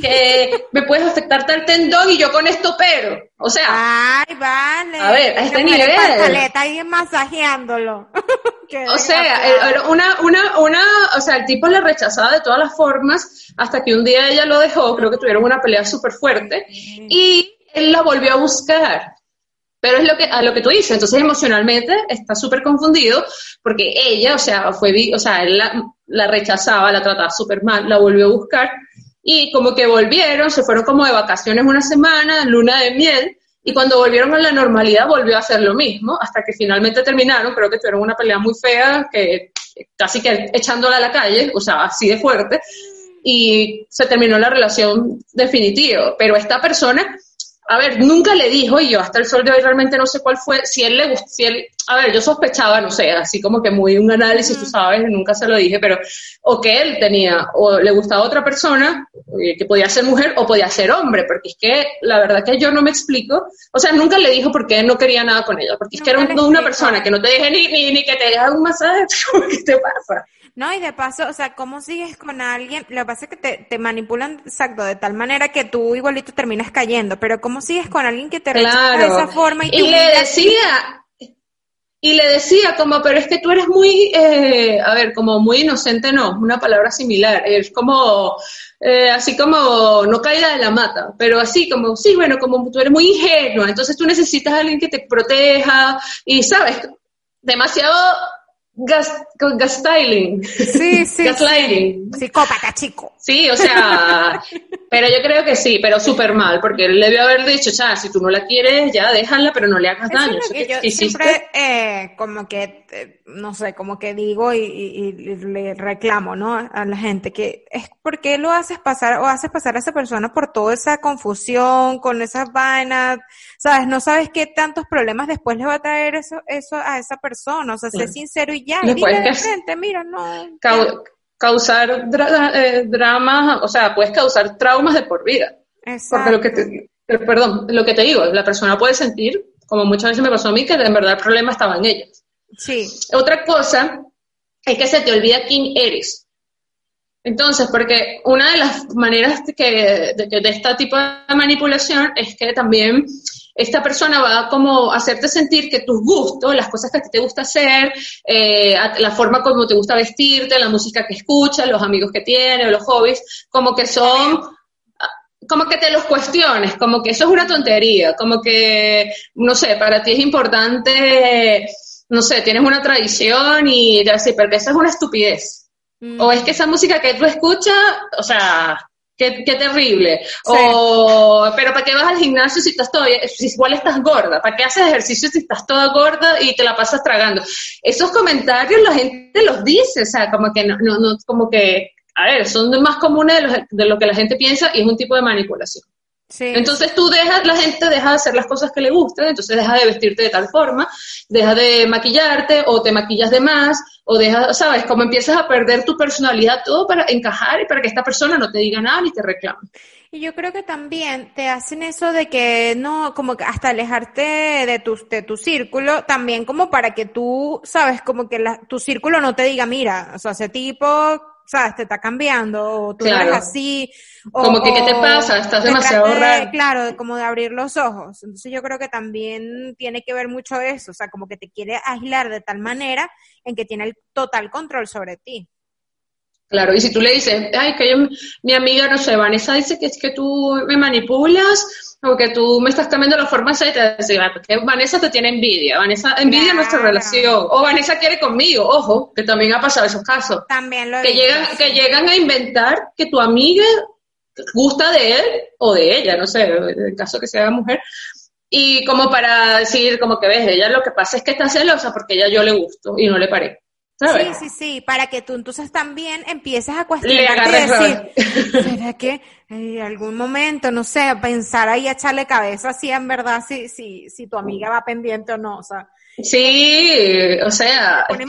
que me puedes afectar tal tendón y yo con esto pero. O sea. Ay, vale. A ver, a este nivel. ahí masajeándolo. o sea, una, una, una, o sea, el tipo le rechazaba de todas las formas hasta que un día ella lo dejó, creo que tuvieron una pelea súper fuerte y él la volvió a buscar. Pero es lo que, a lo que tú dices, entonces emocionalmente está súper confundido porque ella, o sea, fue, o sea, él la, la rechazaba, la trataba súper mal, la volvió a buscar y como que volvieron, se fueron como de vacaciones una semana, luna de miel, y cuando volvieron a la normalidad volvió a hacer lo mismo, hasta que finalmente terminaron, creo que tuvieron una pelea muy fea, que casi que echándola a la calle, o sea, así de fuerte, y se terminó la relación definitiva. Pero esta persona a ver, nunca le dijo, y yo hasta el sol de hoy realmente no sé cuál fue, si él le gustó, si él, a ver, yo sospechaba, no sé, así como que muy un análisis, tú sabes, nunca se lo dije, pero, o que él tenía, o le gustaba a otra persona, eh, que podía ser mujer o podía ser hombre, porque es que la verdad que yo no me explico, o sea, nunca le dijo por qué no quería nada con ella, porque es que era una persona que no te deje ni, ni, ni que te deje un masaje, ¿qué te pasa? No, y de paso, o sea, ¿cómo sigues con alguien? Lo que pasa es que te, te manipulan, exacto, de tal manera que tú igualito terminas cayendo, pero ¿cómo sigues con alguien que te rechaza de esa forma? Y, y le decía, y le decía como, pero es que tú eres muy, eh, a ver, como muy inocente, no, una palabra similar, es como, eh, así como, no caída de la mata, pero así como, sí, bueno, como tú eres muy ingenua, entonces tú necesitas a alguien que te proteja y, ¿sabes? Demasiado Gas, gaslighting. Sí, sí. Gaslighting. Sí. Psicópata, chico. Sí, o sea, pero yo creo que sí, pero súper mal, porque él debió haber dicho, ya, si tú no la quieres, ya déjala, pero no le hagas daño. Es que yo siempre, eh, como que, eh, no sé, como que digo y, y, le reclamo, ¿no? A la gente que es porque lo haces pasar o haces pasar a esa persona por toda esa confusión, con esas vainas, ¿sabes? No sabes qué tantos problemas después le va a traer eso, eso a esa persona, o sea, sé sincero y ya, y dile de frente, mira, no. causar eh, dramas, o sea, puedes causar traumas de por vida. Exacto. Porque lo que te, perdón, lo que te digo, la persona puede sentir, como muchas veces me pasó a mí, que en verdad el problema estaba en ellas. Sí. Otra cosa es que se te olvida quién eres. Entonces, porque una de las maneras que, de, de, este tipo de manipulación es que también esta persona va como a hacerte sentir que tus gustos, las cosas que a ti te gusta hacer, eh, la forma como te gusta vestirte, la música que escuchas, los amigos que tienes, los hobbies, como que son como que te los cuestiones, como que eso es una tontería, como que, no sé, para ti es importante, no sé, tienes una tradición y así, pero que esa es una estupidez. Mm. O es que esa música que tú escuchas, o sea, Qué, qué, terrible. O, pero ¿para qué vas al gimnasio si estás todavía, si igual estás gorda? ¿Para qué haces ejercicio si estás toda gorda y te la pasas tragando? Esos comentarios la gente los dice, o sea, como que no, no, no como que, a ver, son más comunes de, de lo que la gente piensa y es un tipo de manipulación. Entonces tú dejas, la gente deja de hacer las cosas que le gustan, entonces deja de vestirte de tal forma, deja de maquillarte o te maquillas de más, o deja, sabes, como empiezas a perder tu personalidad todo para encajar y para que esta persona no te diga nada ni te reclame. Y yo creo que también te hacen eso de que no, como que hasta alejarte de tu, de tu círculo, también como para que tú, sabes, como que la, tu círculo no te diga, mira, o sea, ese tipo ¿sabes? Te está cambiando, o tú eres así. Como que, ¿qué te pasa? Estás demasiado raro. Claro, como de abrir los ojos. Entonces yo creo que también tiene que ver mucho eso, o sea, como que te quiere aislar de tal manera en que tiene el total control sobre ti. Claro, y si tú le dices, ay, que yo, mi amiga, no sé, Vanessa dice que es que tú me manipulas, o que tú me estás cambiando la forma de decir, porque Vanessa te tiene envidia, Vanessa envidia nuestra relación, o Vanessa quiere conmigo, ojo, que también ha pasado esos casos. También lo que llegan, que llegan a inventar que tu amiga gusta de él o de ella, no sé, en el caso que sea mujer. Y como para decir, como que ves, ella lo que pasa es que está celosa porque ella yo le gusto y no le paré. Sí, sí, sí, para que tú entonces también empieces a cuestionarte y decir, ¿será que en algún momento, no sé, pensar ahí, echarle cabeza si en verdad, si, si, si tu amiga va pendiente o no, o sea, Sí, o sea, es que,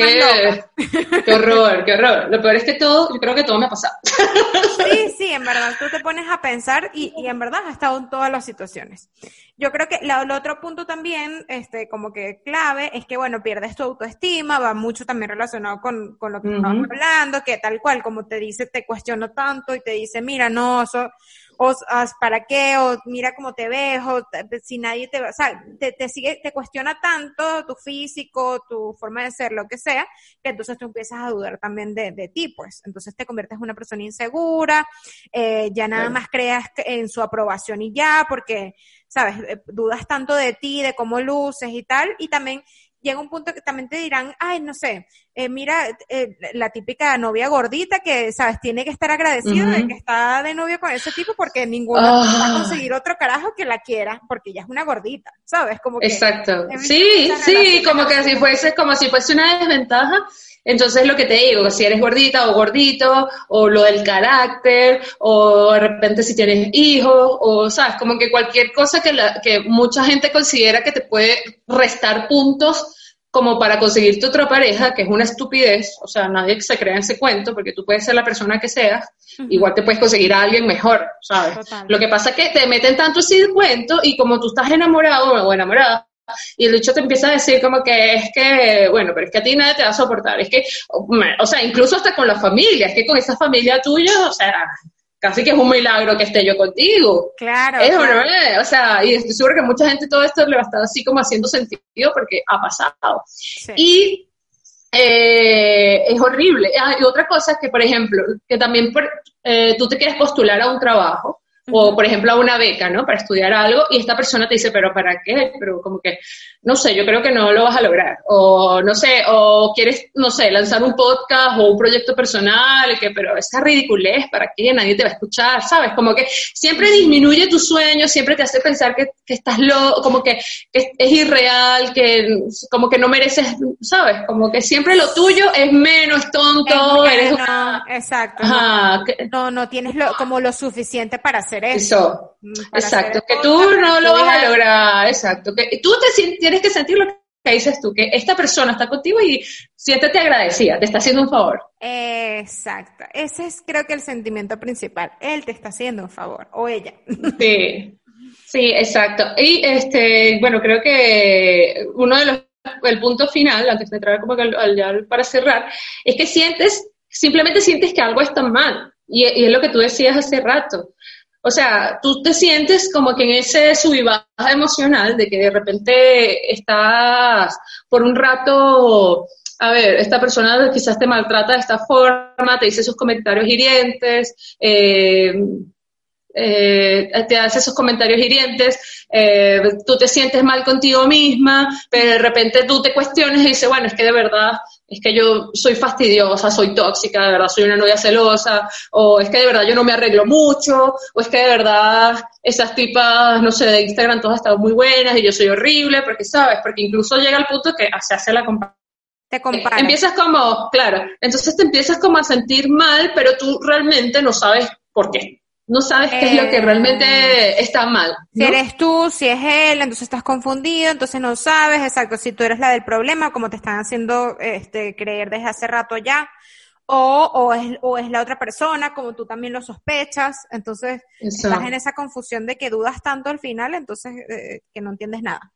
qué horror, qué horror. Lo peor es que todo, yo creo que todo me ha pasado. Sí, sí, en verdad, tú te pones a pensar y, y en verdad has estado en todas las situaciones. Yo creo que el otro punto también, este, como que clave, es que, bueno, pierdes tu autoestima, va mucho también relacionado con, con lo que estamos hablando, que tal cual, como te dice, te cuestiona tanto y te dice, mira, no, eso o para qué, o mira cómo te ves, o si nadie te, o sea, te, te, sigue, te cuestiona tanto tu físico, tu forma de ser, lo que sea, que entonces tú empiezas a dudar también de, de ti, pues. Entonces te conviertes en una persona insegura, eh, ya nada más creas en su aprobación y ya, porque, sabes, eh, dudas tanto de ti, de cómo luces y tal, y también llega un punto que también te dirán, ay, no sé, eh, mira, eh, la típica novia gordita que, sabes, tiene que estar agradecida de que está de novio con ese tipo porque ninguno va a ah. conseguir otro carajo que la quiera porque ella es una gordita, ¿sabes? Como que Exacto. Sí, sí, como que si fuese, como si fuese una desventaja. Entonces lo que te digo, si eres gordita o gordito, o lo del carácter, o de repente si tienes hijos, o sabes, como que cualquier cosa que, la, que mucha gente considera que te puede restar puntos como para conseguirte otra pareja, que es una estupidez, o sea, nadie se crea en ese cuento, porque tú puedes ser la persona que seas, igual te puedes conseguir a alguien mejor, ¿sabes? Lo que pasa es que te meten tanto ese cuento y como tú estás enamorado o enamorada, y el hecho te empieza a decir como que es que, bueno, pero es que a ti nadie te va a soportar, es que, o sea, incluso hasta con la familia, es que con esa familia tuya, o sea, casi que es un milagro que esté yo contigo. Claro. Es o sea, y estoy seguro que mucha gente todo esto le va a estar así como haciendo sentido porque ha pasado. Y eh, es horrible. Ah, y otra cosa es que, por ejemplo, que también eh, tú te quieres postular a un trabajo o, por ejemplo, a una beca, ¿no? Para estudiar algo y esta persona te dice, pero ¿para qué? Pero como que, no sé, yo creo que no lo vas a lograr. O, no sé, o quieres, no sé, lanzar un podcast o un proyecto personal, que, pero esta ridiculez, ¿para qué? Nadie te va a escuchar, ¿sabes? Como que siempre disminuye tu sueño, siempre te hace pensar que, que estás lo, como que, que, es irreal, que como que no mereces, ¿sabes? Como que siempre lo tuyo es menos tonto, eres Exacto. no, no, tienes lo, como lo suficiente para hacer eso. Mm, exacto, que tú no lo vas a lograr, exacto. Que tú te tienes que sentir lo que dices tú, que esta persona está contigo y siéntete agradecida, te está haciendo un favor. Exacto, ese es creo que el sentimiento principal, él te está haciendo un favor, o ella. Sí, sí, exacto. Y este, bueno, creo que uno de los, el punto final, antes de entrar como que al, para cerrar, es que sientes, simplemente sientes que algo está mal. Y, y es lo que tú decías hace rato o sea, tú te sientes como que en ese sub emocional de que de repente estás por un rato, a ver, esta persona quizás te maltrata de esta forma, te dice esos comentarios hirientes, eh, eh, te hace esos comentarios hirientes, eh, tú te sientes mal contigo misma, pero de repente tú te cuestiones y dices, bueno, es que de verdad es que yo soy fastidiosa, soy tóxica, de verdad soy una novia celosa, o es que de verdad yo no me arreglo mucho, o es que de verdad esas tipas, no sé, de Instagram todas están muy buenas y yo soy horrible, porque sabes, porque incluso llega el punto que se hace la comparación. Te comparas. Empiezas como, claro, entonces te empiezas como a sentir mal, pero tú realmente no sabes por qué no sabes qué es lo que realmente eh, está mal. Si eres tú, si es él, entonces estás confundido, entonces no sabes, exacto, si tú eres la del problema, como te están haciendo este, creer desde hace rato ya, o, o, es, o es la otra persona, como tú también lo sospechas, entonces estás en esa confusión de que dudas tanto al final, entonces eh, que no entiendes nada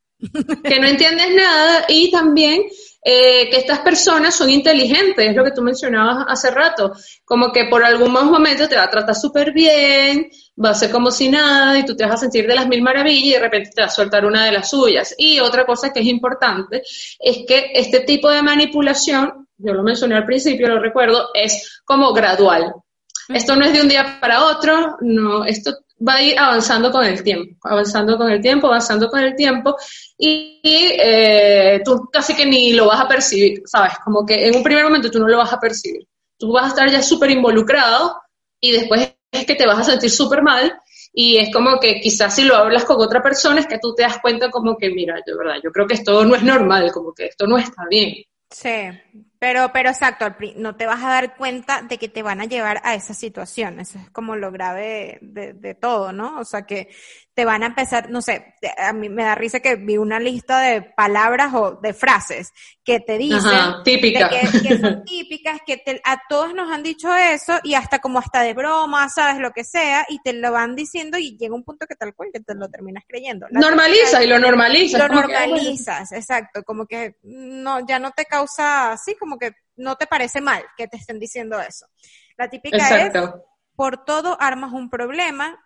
que no entiendes nada y también eh, que estas personas son inteligentes, es lo que tú mencionabas hace rato, como que por algún momento te va a tratar súper bien, va a ser como si nada y tú te vas a sentir de las mil maravillas y de repente te va a soltar una de las suyas. Y otra cosa que es importante es que este tipo de manipulación, yo lo mencioné al principio, lo recuerdo, es como gradual. Esto no es de un día para otro, no, esto va a ir avanzando con el tiempo, avanzando con el tiempo, avanzando con el tiempo, y, eh, tú casi que ni lo vas a percibir, ¿sabes? Como que en un primer momento tú no lo vas a percibir. Tú vas a estar ya súper involucrado y después es que te vas a sentir súper mal y es como que quizás si lo hablas con otra persona es que tú te das cuenta como que, mira, de verdad, yo creo que esto no es normal, como que esto no está bien. Sí, pero, pero exacto, no te vas a dar cuenta de que te van a llevar a esa situación. Eso es como lo grave de, de, todo, ¿no? O sea, que te van a empezar, no sé, a mí me da risa que vi una lista de palabras o de frases que te dicen típicas. Que, son típicas, que a todos nos han dicho eso y hasta como hasta de broma, sabes, lo que sea, y te lo van diciendo y llega un punto que tal cual que te lo terminas creyendo. Normaliza y lo normalizas. Lo normalizas, exacto, como que no, ya no te causa, así como que no te parece mal que te estén diciendo eso. La típica es, por todo armas un problema,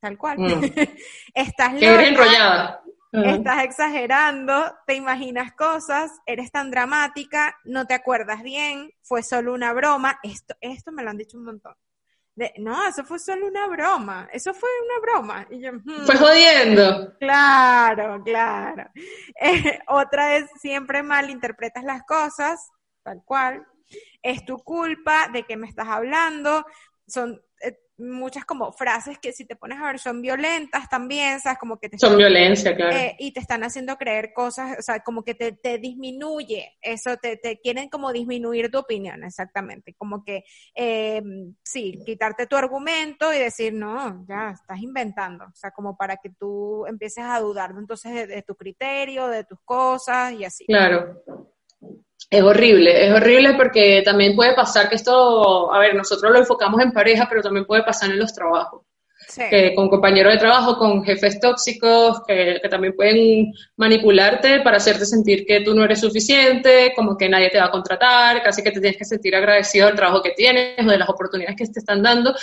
Tal cual. Mm. estás enrollada. Estás exagerando, te imaginas cosas, eres tan dramática, no te acuerdas bien, fue solo una broma. Esto, esto me lo han dicho un montón. no, eso fue solo una broma, eso fue una broma. Y yo, hmm". fue jodiendo. Claro, claro. Eh, otra es siempre malinterpretas las cosas, tal cual. Es tu culpa de que me estás hablando. Son muchas como frases que si te pones a ver son violentas también, ¿sabes? Como que te son violencia, claro. Eh, y te están haciendo creer cosas, o sea, como que te, te disminuye, eso, te, te, quieren como disminuir tu opinión, exactamente, como que, eh, sí, quitarte tu argumento y decir, no, ya, estás inventando, o sea, como para que tú empieces a dudar entonces de tu criterio, de tus cosas y así. Claro. Es horrible, es horrible porque también puede pasar que esto, a ver, nosotros lo enfocamos en pareja, pero también puede pasar en los trabajos. Que con compañeros de trabajo, con jefes tóxicos, que, que, también pueden manipularte para hacerte sentir que tú no eres suficiente, como que nadie te va a contratar, casi que te tienes que sentir agradecido del trabajo que tienes o de las oportunidades que te están dando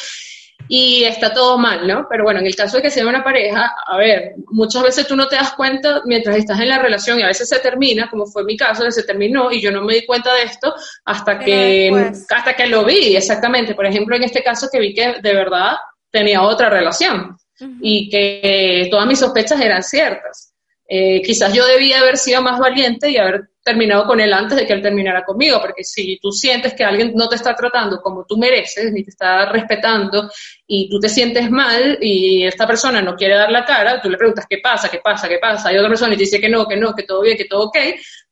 y está todo mal, ¿no? Pero bueno, en el caso de que sea una pareja, a ver, muchas veces tú no te das cuenta mientras estás en la relación y a veces se termina, como fue mi caso, se terminó y yo no me di cuenta de esto hasta que, hasta que lo vi, exactamente. Por ejemplo, en este caso que vi que de verdad tenía otra relación y que todas mis sospechas eran ciertas. Eh, quizás yo debía haber sido más valiente y haber terminado con él antes de que él terminara conmigo, porque si tú sientes que alguien no te está tratando como tú mereces, ni te está respetando, y tú te sientes mal y esta persona no quiere dar la cara, tú le preguntas qué pasa, qué pasa, qué pasa, y otra persona y te dice que no, que no, que todo bien, que todo ok,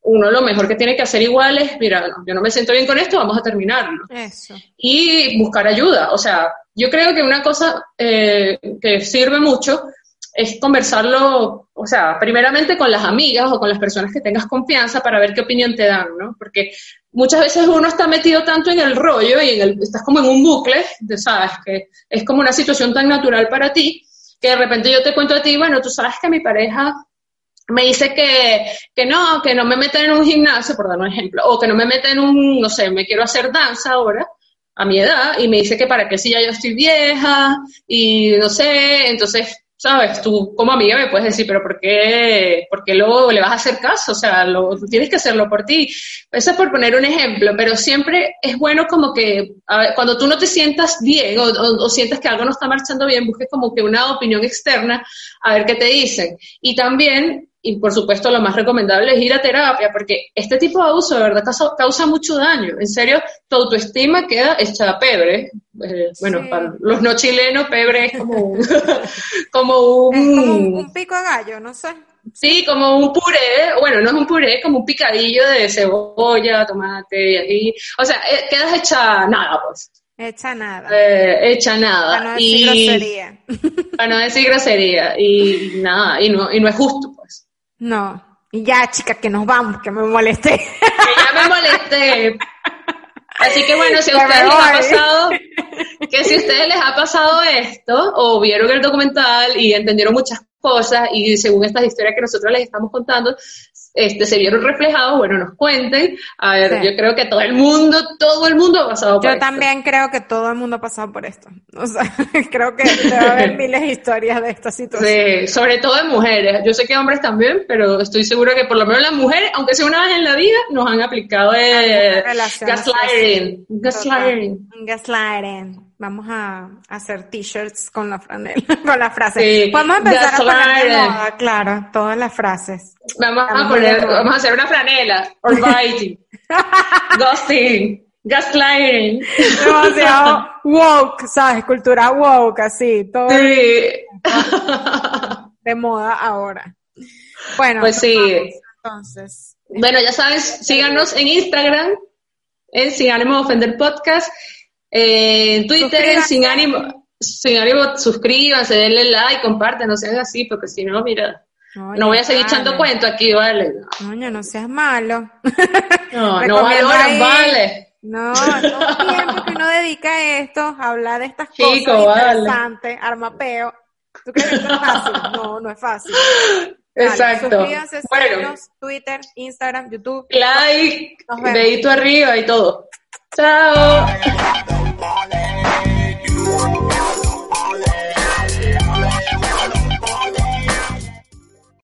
uno lo mejor que tiene que hacer igual es, mira, yo no me siento bien con esto, vamos a terminarlo. Eso. Y buscar ayuda, o sea, yo creo que una cosa eh, que sirve mucho es conversarlo, o sea, primeramente con las amigas o con las personas que tengas confianza para ver qué opinión te dan, ¿no? Porque muchas veces uno está metido tanto en el rollo y en el, estás como en un bucle, sabes, que es como una situación tan natural para ti, que de repente yo te cuento a ti, bueno, tú sabes que mi pareja me dice que, que no, que no me meta en un gimnasio, por dar un ejemplo, o que no me meta en un, no sé, me quiero hacer danza ahora, a mi edad, y me dice que para qué si ya yo estoy vieja, y no sé, entonces ¿sabes? Tú como amiga me puedes decir, pero ¿por qué, por qué luego le vas a hacer caso? O sea, lo, tienes que hacerlo por ti. Eso es por poner un ejemplo, pero siempre es bueno como que cuando tú no te sientas bien o, o, sientes que algo no está marchando bien, busques como que una opinión externa a ver qué te dicen. Y también y por supuesto lo más recomendable es ir a terapia, porque este tipo de abuso de verdad causa, mucho daño. En serio, tu autoestima queda hecha pebre. Eh, bueno, para los no chilenos, pebre es como un... como un, un, pico de gallo, no sé. Sí, como un puré, bueno, no es un puré, como un picadillo de cebolla, tomate y ahí. O sea, eh, quedas hecha nada, pues. Hecha nada. Eh, hecha nada. Para no decir grosería. Para no decir grosería. Y nada, y no, y no es justo, pues. No. Y ya, chica, que nos vamos, que me molesté. Que ya me molesté. Así que bueno, si a ustedes les ha pasado, que si a ustedes les ha pasado esto, o vieron el documental y entendieron muchas cosas, y según estas historias que nosotros les estamos contando, este, se vieron reflejados, bueno, nos cuenten. A ver, yo creo que todo el mundo, todo el mundo ha pasado por esto. Yo también creo que todo el mundo ha pasado por esto. O sea, creo que debe haber miles de historias de esta situación. Sí, sobre todo de mujeres. Yo sé que hombres también, pero estoy segura que por lo menos las mujeres, aunque sea una vez en la vida, nos han aplicado el gaslighting. Gaslighting. Gaslighting. Vamos a hacer t-shirts con la franela, con la frase. Vamos a empezar a poner de moda, claro, todas las frases. Vamos a poner, vamos a hacer una franela, or ghosting. Gaslighting. Demasiado woke, ¿sabes? Cultura woke, así, todo Sí. de moda ahora. Bueno, Pues sí. entonces. Bueno, ya sabes, síganos en Instagram, en Sin Ánimo de Ofender Podcast, eh, en Twitter. Sin Ánimo, Sin Ánimo, suscríbanse, denle like, compartan, no sean así, porque si no, mira, Oye, no voy a seguir vale. echando cuento aquí, vale. Coño, no seas malo. No, no valoran, vale. No, no tiempo que uno dedica a esto, a hablar de estas Chico, cosas vale. interesantes, armapeo. ¿Tú crees que esto es fácil? No, no es fácil. Dale, Exacto. Suscríbanse, Bueno. Twitter, Instagram, YouTube. Like, dedito arriba y todo. Chao. morning.